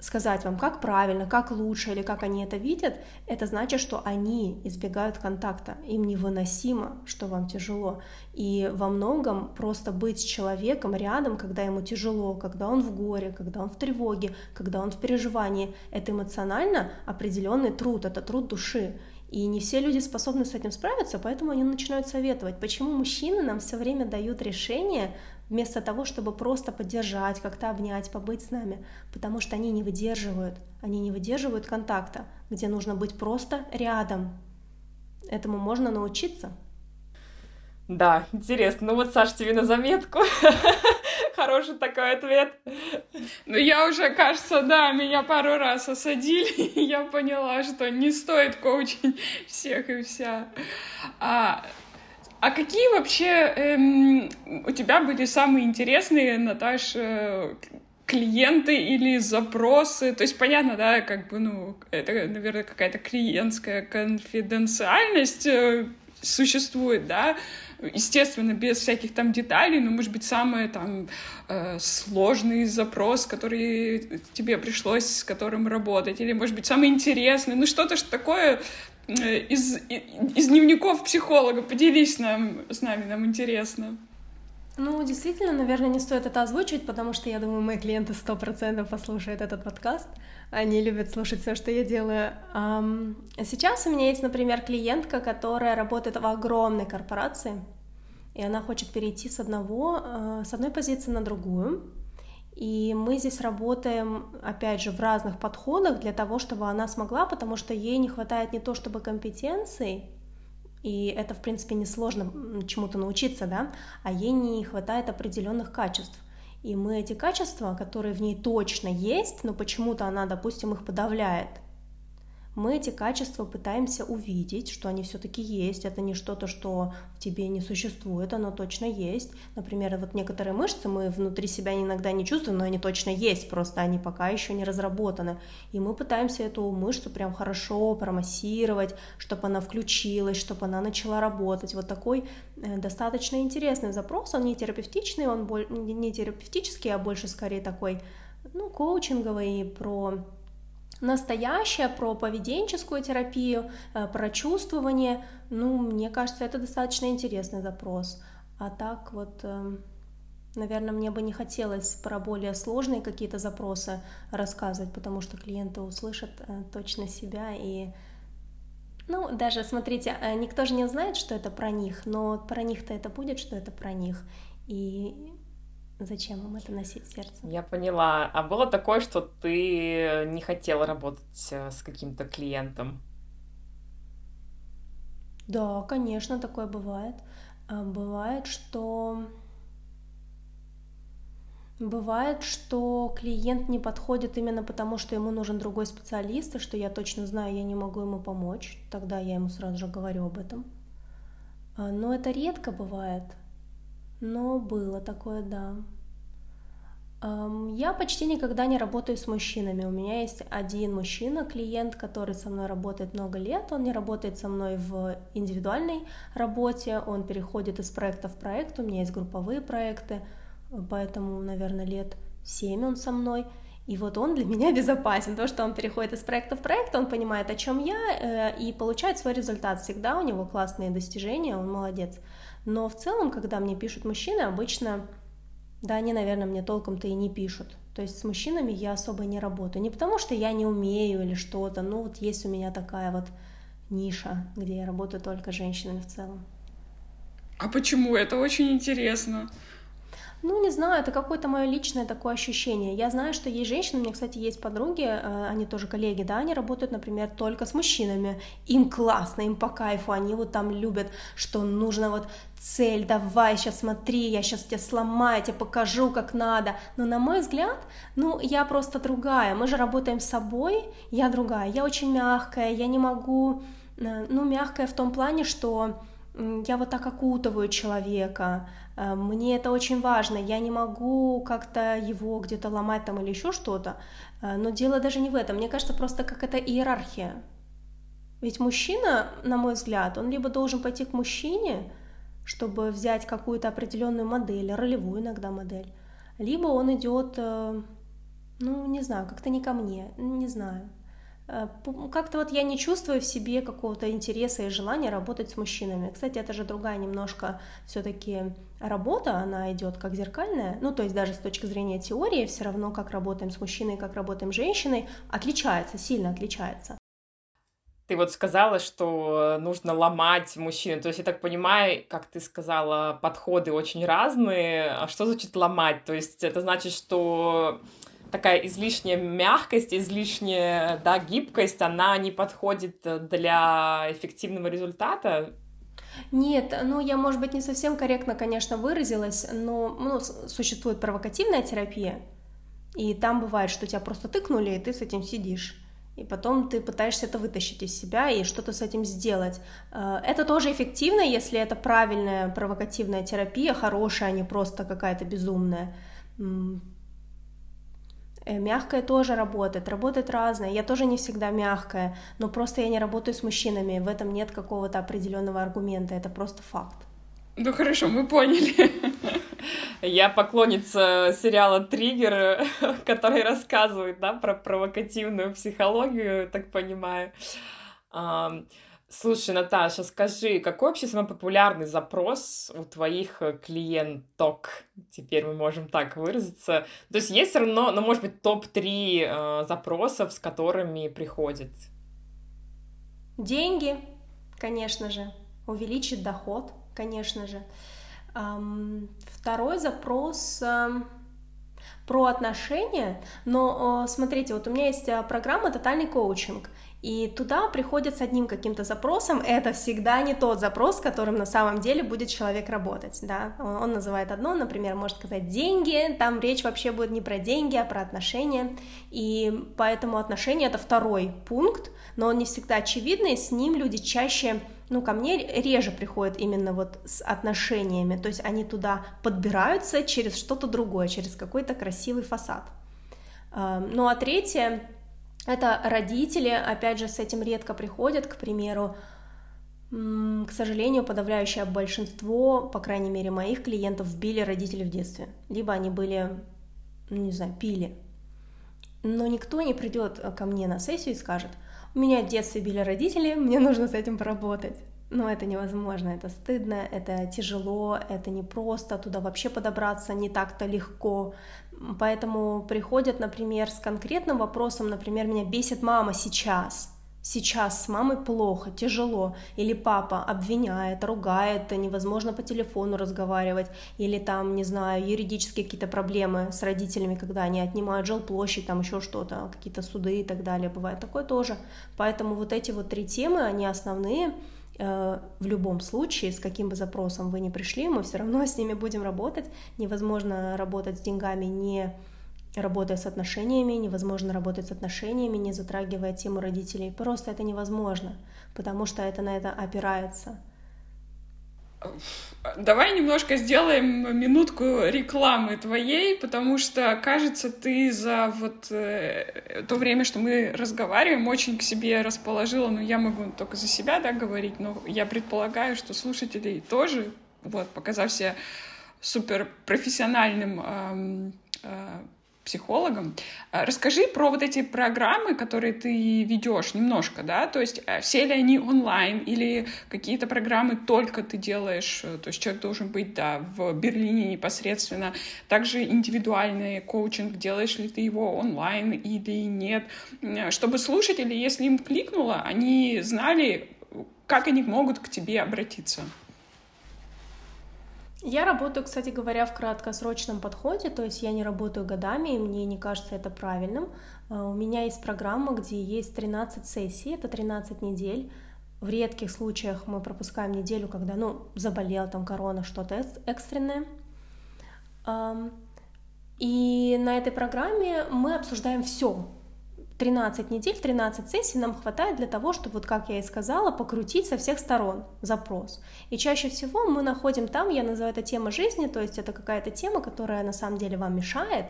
сказать вам, как правильно, как лучше или как они это видят, это значит, что они избегают контакта, им невыносимо, что вам тяжело. И во многом просто быть с человеком рядом, когда ему тяжело, когда он в горе, когда он в тревоге, когда он в переживании, это эмоционально определенный труд, это труд души. И не все люди способны с этим справиться, поэтому они начинают советовать, почему мужчины нам все время дают решения вместо того, чтобы просто поддержать, как-то обнять, побыть с нами, потому что они не выдерживают, они не выдерживают контакта, где нужно быть просто рядом. Этому можно научиться. Да, интересно. Ну вот, Саш, тебе на заметку. Хороший такой ответ. Ну, я уже, кажется, да, меня пару раз осадили, и я поняла, что не стоит коучить всех и вся. А, а какие вообще эм, у тебя были самые интересные, Наташа, клиенты или запросы. То есть понятно, да, как бы, ну, это, наверное, какая-то клиентская конфиденциальность э, существует, да, естественно, без всяких там деталей, но, может быть, самый там э, сложный запрос, который тебе пришлось с которым работать, или, может быть, самый интересный, ну что-то такое э, из, из дневников психолога. Поделись нам, с нами, нам интересно. Ну, действительно, наверное, не стоит это озвучивать, потому что я думаю, мои клиенты сто процентов послушают этот подкаст. Они любят слушать все, что я делаю. Сейчас у меня есть, например, клиентка, которая работает в огромной корпорации, и она хочет перейти с одного, э, с одной позиции на другую. И мы здесь работаем, опять же, в разных подходах для того, чтобы она смогла, потому что ей не хватает не то чтобы компетенций, и это, в принципе, несложно чему-то научиться, да, а ей не хватает определенных качеств. И мы эти качества, которые в ней точно есть, но почему-то она, допустим, их подавляет – мы эти качества пытаемся увидеть, что они все-таки есть. Это не что-то, что в тебе не существует, оно точно есть. Например, вот некоторые мышцы мы внутри себя иногда не чувствуем, но они точно есть, просто они пока еще не разработаны. И мы пытаемся эту мышцу прям хорошо промассировать, чтобы она включилась, чтобы она начала работать. Вот такой э, достаточно интересный запрос, он не терапевтичный, он не терапевтический, а больше скорее такой, ну, коучинговый, про настоящее, про поведенческую терапию, э, про чувствование, ну, мне кажется, это достаточно интересный запрос. А так вот, эм, наверное, мне бы не хотелось про более сложные какие-то запросы рассказывать, потому что клиенты услышат э, точно себя и ну, даже, смотрите, э, никто же не узнает, что это про них, но про них-то это будет, что это про них. И Зачем им это носить в сердце? Я поняла. А было такое, что ты не хотела работать э, с каким-то клиентом? Да, конечно, такое бывает. А, бывает, что Бывает, что клиент не подходит именно потому, что ему нужен другой специалист, и что я точно знаю, я не могу ему помочь. Тогда я ему сразу же говорю об этом. А, но это редко бывает. Но было такое, да. Я почти никогда не работаю с мужчинами. У меня есть один мужчина, клиент, который со мной работает много лет. Он не работает со мной в индивидуальной работе, он переходит из проекта в проект. У меня есть групповые проекты, поэтому, наверное, лет семь он со мной. И вот он для меня безопасен. То, что он переходит из проекта в проект, он понимает, о чем я, э, и получает свой результат. Всегда у него классные достижения, он молодец. Но в целом, когда мне пишут мужчины, обычно, да, они, наверное, мне толком-то и не пишут. То есть с мужчинами я особо не работаю. Не потому, что я не умею или что-то, ну вот есть у меня такая вот ниша, где я работаю только с женщинами в целом. А почему? Это очень интересно. Ну, не знаю, это какое-то мое личное такое ощущение. Я знаю, что есть женщины, у меня, кстати, есть подруги, э, они тоже коллеги, да, они работают, например, только с мужчинами. Им классно, им по кайфу, они вот там любят, что нужно вот цель, давай, сейчас смотри, я сейчас тебя сломаю, тебе покажу, как надо. Но на мой взгляд, ну, я просто другая. Мы же работаем с собой, я другая. Я очень мягкая, я не могу, э, ну, мягкая в том плане, что я вот так окутываю человека, э, мне это очень важно, я не могу как-то его где-то ломать там или еще что-то, э, но дело даже не в этом, мне кажется, просто как это иерархия. Ведь мужчина, на мой взгляд, он либо должен пойти к мужчине, чтобы взять какую-то определенную модель, ролевую иногда модель, либо он идет, э, ну, не знаю, как-то не ко мне, не знаю. Э, как-то вот я не чувствую в себе какого-то интереса и желания работать с мужчинами. Кстати, это же другая немножко все-таки работа, она идет как зеркальная, ну то есть даже с точки зрения теории, все равно как работаем с мужчиной, как работаем с женщиной, отличается, сильно отличается. Ты вот сказала, что нужно ломать мужчину. То есть, я так понимаю, как ты сказала, подходы очень разные. А что значит ломать? То есть, это значит, что такая излишняя мягкость, излишняя да, гибкость, она не подходит для эффективного результата? Нет, ну я, может быть, не совсем корректно, конечно, выразилась, но ну, существует провокативная терапия, и там бывает, что тебя просто тыкнули, и ты с этим сидишь. И потом ты пытаешься это вытащить из себя и что-то с этим сделать. Э, это тоже эффективно, если это правильная провокативная терапия, хорошая, а не просто какая-то безумная. Э, мягкая тоже работает, работает разное. Я тоже не всегда мягкая, но просто я не работаю с мужчинами. В этом нет какого-то определенного аргумента, это просто факт. Ну хорошо, мы поняли. Я поклонница сериала «Триггер», который рассказывает да, про провокативную психологию, так понимаю. Слушай, Наташа, скажи, какой вообще самый популярный запрос у твоих э, клиенток? Теперь мы можем так выразиться. То есть есть все равно, ну, может быть, топ-3 э, запросов, с которыми приходит? Деньги, конечно же. Увеличить доход, конечно же. Эм, второй запрос... Э, про отношения, но смотрите, вот у меня есть э, программа «Тотальный коучинг», и туда приходят с одним каким-то запросом, это всегда не тот запрос, с которым на самом деле будет человек работать, да, он называет одно, например, может сказать деньги, там речь вообще будет не про деньги, а про отношения, и поэтому отношения это второй пункт, но он не всегда очевидный, с ним люди чаще ну, ко мне реже приходят именно вот с отношениями, то есть они туда подбираются через что-то другое, через какой-то красивый фасад. Ну, а третье, это родители, опять же, с этим редко приходят, к примеру, к сожалению, подавляющее большинство, по крайней мере, моих клиентов били родители в детстве. Либо они были, ну, не знаю, пили. Но никто не придет ко мне на сессию и скажет, у меня в детстве били родители, мне нужно с этим поработать. Но это невозможно, это стыдно, это тяжело, это непросто, туда вообще подобраться не так-то легко. Поэтому приходят, например, с конкретным вопросом, например, меня бесит мама сейчас, сейчас с мамой плохо, тяжело, или папа обвиняет, ругает, невозможно по телефону разговаривать, или там, не знаю, юридические какие-то проблемы с родителями, когда они отнимают жилплощадь, там еще что-то, какие-то суды и так далее, бывает такое тоже. Поэтому вот эти вот три темы, они основные, в любом случае, с каким бы запросом вы ни пришли, мы все равно с ними будем работать. Невозможно работать с деньгами, не работая с отношениями, невозможно работать с отношениями, не затрагивая тему родителей. Просто это невозможно, потому что это на это опирается. Давай немножко сделаем минутку рекламы твоей, потому что, кажется, ты за вот э, то время, что мы разговариваем, очень к себе расположила, но я могу только за себя, да, говорить, но я предполагаю, что слушатели тоже, вот, показав себя супер профессиональным э, э, психологом. А, расскажи про вот эти программы, которые ты ведешь немножко, да, то есть э, все ли они онлайн или какие-то программы только ты делаешь, э, то есть человек должен быть, да, в Берлине непосредственно. Также индивидуальный коучинг, делаешь ли ты его онлайн или нет, чтобы слушатели, если им кликнуло, они знали, как они могут к тебе обратиться. Я работаю, кстати говоря, в краткосрочном подходе, то есть я не работаю годами, и мне не кажется это правильным. А, у меня есть программа, где есть 13 сессий, это 13 недель. В редких случаях мы пропускаем неделю, когда, ну, заболел там корона, что-то экстренное. И на этой программе мы обсуждаем все, 13 недель, 13 сессий нам хватает для того, чтобы, вот как я и сказала, покрутить со всех сторон запрос. И чаще всего мы находим там, я называю это тема жизни, то есть это какая-то тема, которая на самом деле вам мешает,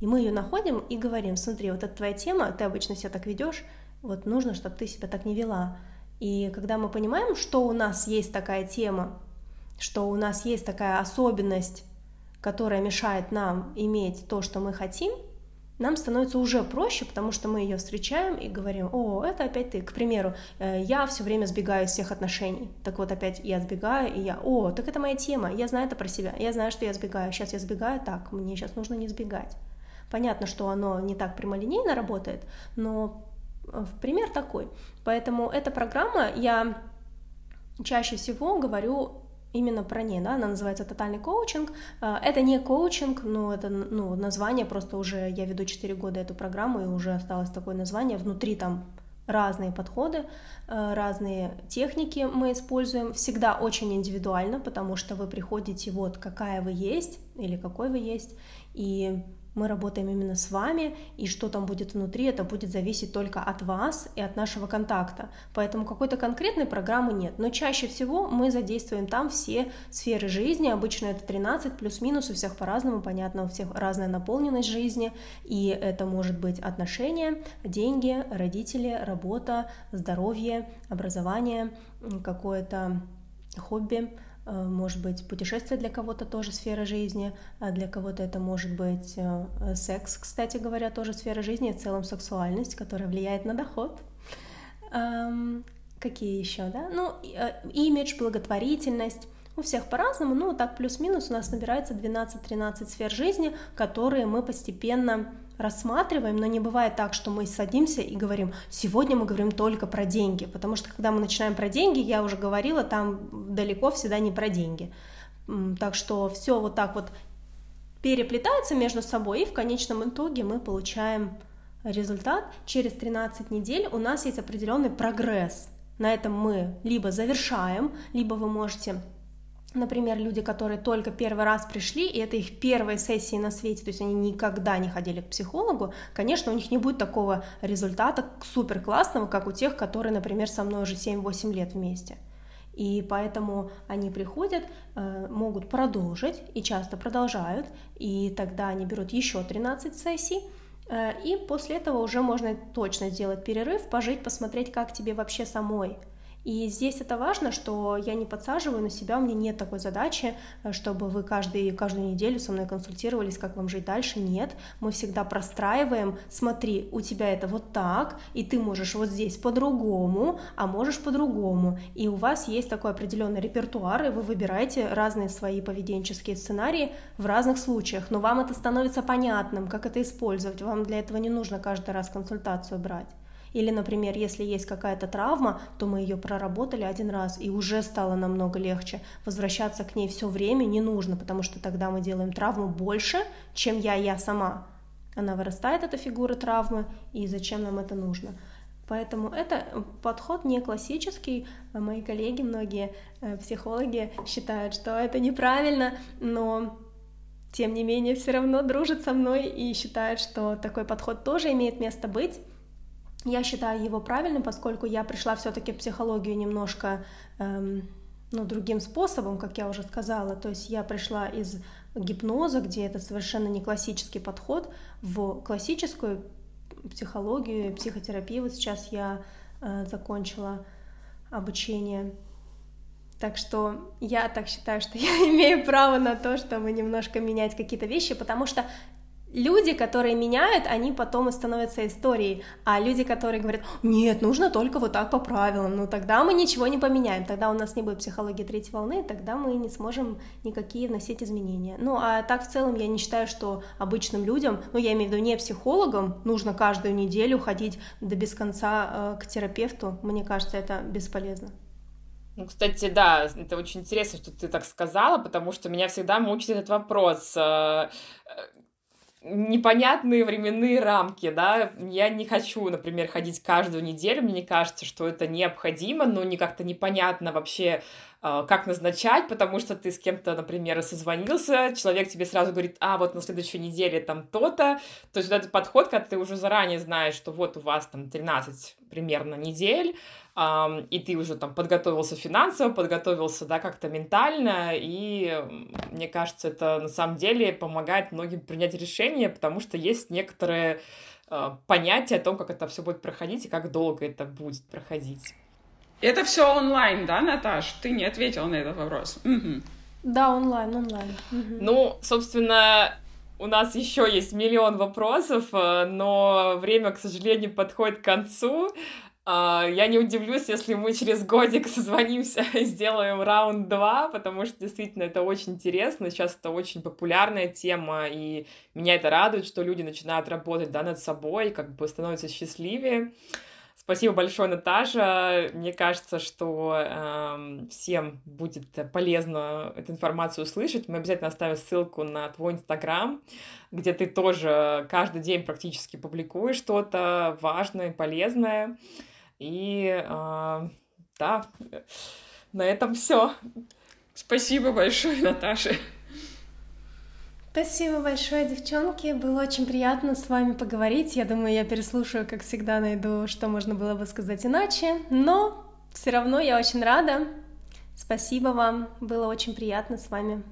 и мы ее находим и говорим, смотри, вот это твоя тема, ты обычно себя так ведешь, вот нужно, чтобы ты себя так не вела. И когда мы понимаем, что у нас есть такая тема, что у нас есть такая особенность, которая мешает нам иметь то, что мы хотим, нам становится уже проще, потому что мы ее встречаем и говорим, о, это опять ты. К примеру, э, я все время сбегаю из всех отношений. Так вот опять я сбегаю, и я, о, так это моя тема, я знаю это про себя, я знаю, что я сбегаю, сейчас я сбегаю, так, мне сейчас нужно не сбегать. Понятно, что оно не так прямолинейно работает, но э, пример такой. Поэтому эта программа, я чаще всего говорю именно про ней, да, она называется «Тотальный коучинг». А, это не коучинг, но это ну, название, просто уже я веду 4 года эту программу, и уже осталось такое название, внутри там разные подходы, а, разные техники мы используем, всегда очень индивидуально, потому что вы приходите вот какая вы есть или какой вы есть, и мы работаем именно с вами, и что там будет внутри, это будет зависеть только от вас и от нашего контакта. Поэтому какой-то конкретной программы нет. Но чаще всего мы задействуем там все сферы жизни. Обычно это 13 плюс-минус, у всех по-разному, понятно, у всех разная наполненность жизни. И это может быть отношения, деньги, родители, работа, здоровье, образование, какое-то хобби, может быть, путешествие для кого-то тоже сфера жизни, а для кого-то это может быть э, секс, кстати говоря, тоже сфера жизни, в целом сексуальность, которая влияет на доход. Какие еще, да? Ну, э, имидж, благотворительность. У всех по-разному, ну, так плюс-минус у нас набирается 12-13 сфер жизни, которые мы постепенно рассматриваем, но не бывает так, что мы садимся и говорим, сегодня мы говорим только про деньги, потому что когда мы начинаем про деньги, я уже говорила, там далеко всегда не про деньги. Так что все вот так вот переплетается между собой, и в конечном итоге мы получаем результат. Через 13 недель у нас есть определенный прогресс. На этом мы либо завершаем, либо вы можете Например, люди, которые только первый раз пришли, и это их первая сессия на свете, то есть они никогда не ходили к психологу, конечно, у них не будет такого результата супер классного, как у тех, которые, например, со мной уже 7-8 лет вместе. И поэтому они приходят, э, могут продолжить и часто продолжают, и тогда они берут еще 13 сессий, э, и после этого уже можно точно сделать перерыв, пожить, посмотреть, как тебе вообще самой – и здесь это важно, что я не подсаживаю на себя, у меня нет такой задачи, э, чтобы вы каждый, каждую неделю со мной консультировались, как вам жить дальше. Нет, мы всегда простраиваем, смотри, у тебя это вот так, и ты можешь вот здесь по-другому, а можешь по-другому. И у вас есть такой определенный репертуар, и вы выбираете разные свои поведенческие сценарии в разных случаях, но вам это становится понятным, как это использовать, вам для этого не нужно каждый раз консультацию брать. Или, например, если есть какая-то травма, то мы ее проработали один раз, и уже стало намного легче. Возвращаться к ней все время не нужно, потому что тогда мы делаем травму больше, чем я, я сама. Она вырастает, эта фигура травмы, и зачем нам это нужно? Поэтому это подход не классический. Мои коллеги, многие э, психологи считают, что это неправильно, но тем не менее все равно дружат со мной и считают, что такой подход тоже имеет место быть. Я считаю его правильным, поскольку я пришла все-таки в психологию немножко эм, ну, другим способом, как я уже сказала. То есть я пришла из гипноза, где это совершенно не классический подход, в классическую психологию психотерапию. Вот сейчас я э, закончила обучение. Так что я так считаю, что я имею право на то, чтобы немножко менять какие-то вещи, потому что люди, которые меняют, они потом и становятся историей, а люди, которые говорят, нет, нужно только вот так по правилам, ну тогда мы ничего не поменяем, тогда у нас не будет психологии третьей волны, тогда мы не сможем никакие вносить изменения. Ну а так в целом я не считаю, что обычным людям, ну я имею в виду не психологам, нужно каждую неделю ходить до без конца э, к терапевту, мне кажется, это бесполезно. Ну, кстати, да, это очень интересно, что ты так сказала, потому что меня всегда мучит этот вопрос. Непонятные временные рамки, да, я не хочу, например, ходить каждую неделю, мне не кажется, что это необходимо, но не как-то непонятно вообще, как назначать, потому что ты с кем-то, например, созвонился, человек тебе сразу говорит, а, вот на следующей неделе там то-то, то есть вот этот подход, когда ты уже заранее знаешь, что вот у вас там 13 примерно недель, и ты уже там подготовился финансово, подготовился, да, как-то ментально, и мне кажется, это на самом деле помогает многим принять решение, потому что есть некоторые а, понятия о том, как это все будет проходить и как долго это будет проходить. Это все онлайн, да, Наташ? Ты не ответила на этот вопрос. Угу. Да, онлайн, онлайн. Угу. Ну, собственно, у нас еще есть миллион вопросов, э, но время, к сожалению, подходит к концу. А, я не удивлюсь, если мы через годик созвонимся и сделаем раунд 2, потому что действительно это очень интересно. Сейчас это очень популярная тема, и меня это радует, что люди начинают работать да, над собой, как бы становятся счастливее. Спасибо большое, Наташа. Мне кажется, что э, всем будет полезно эту информацию услышать. Мы обязательно оставим ссылку на твой Инстаграм, где ты тоже каждый день практически публикуешь что-то важное, полезное. И э, да, на этом все. Спасибо большое, Наташа. Спасибо большое, девчонки. Было очень приятно с вами поговорить. Я думаю, я переслушаю, как всегда, найду, что можно было бы сказать иначе. Но все равно я очень рада. Спасибо вам. Было очень приятно с вами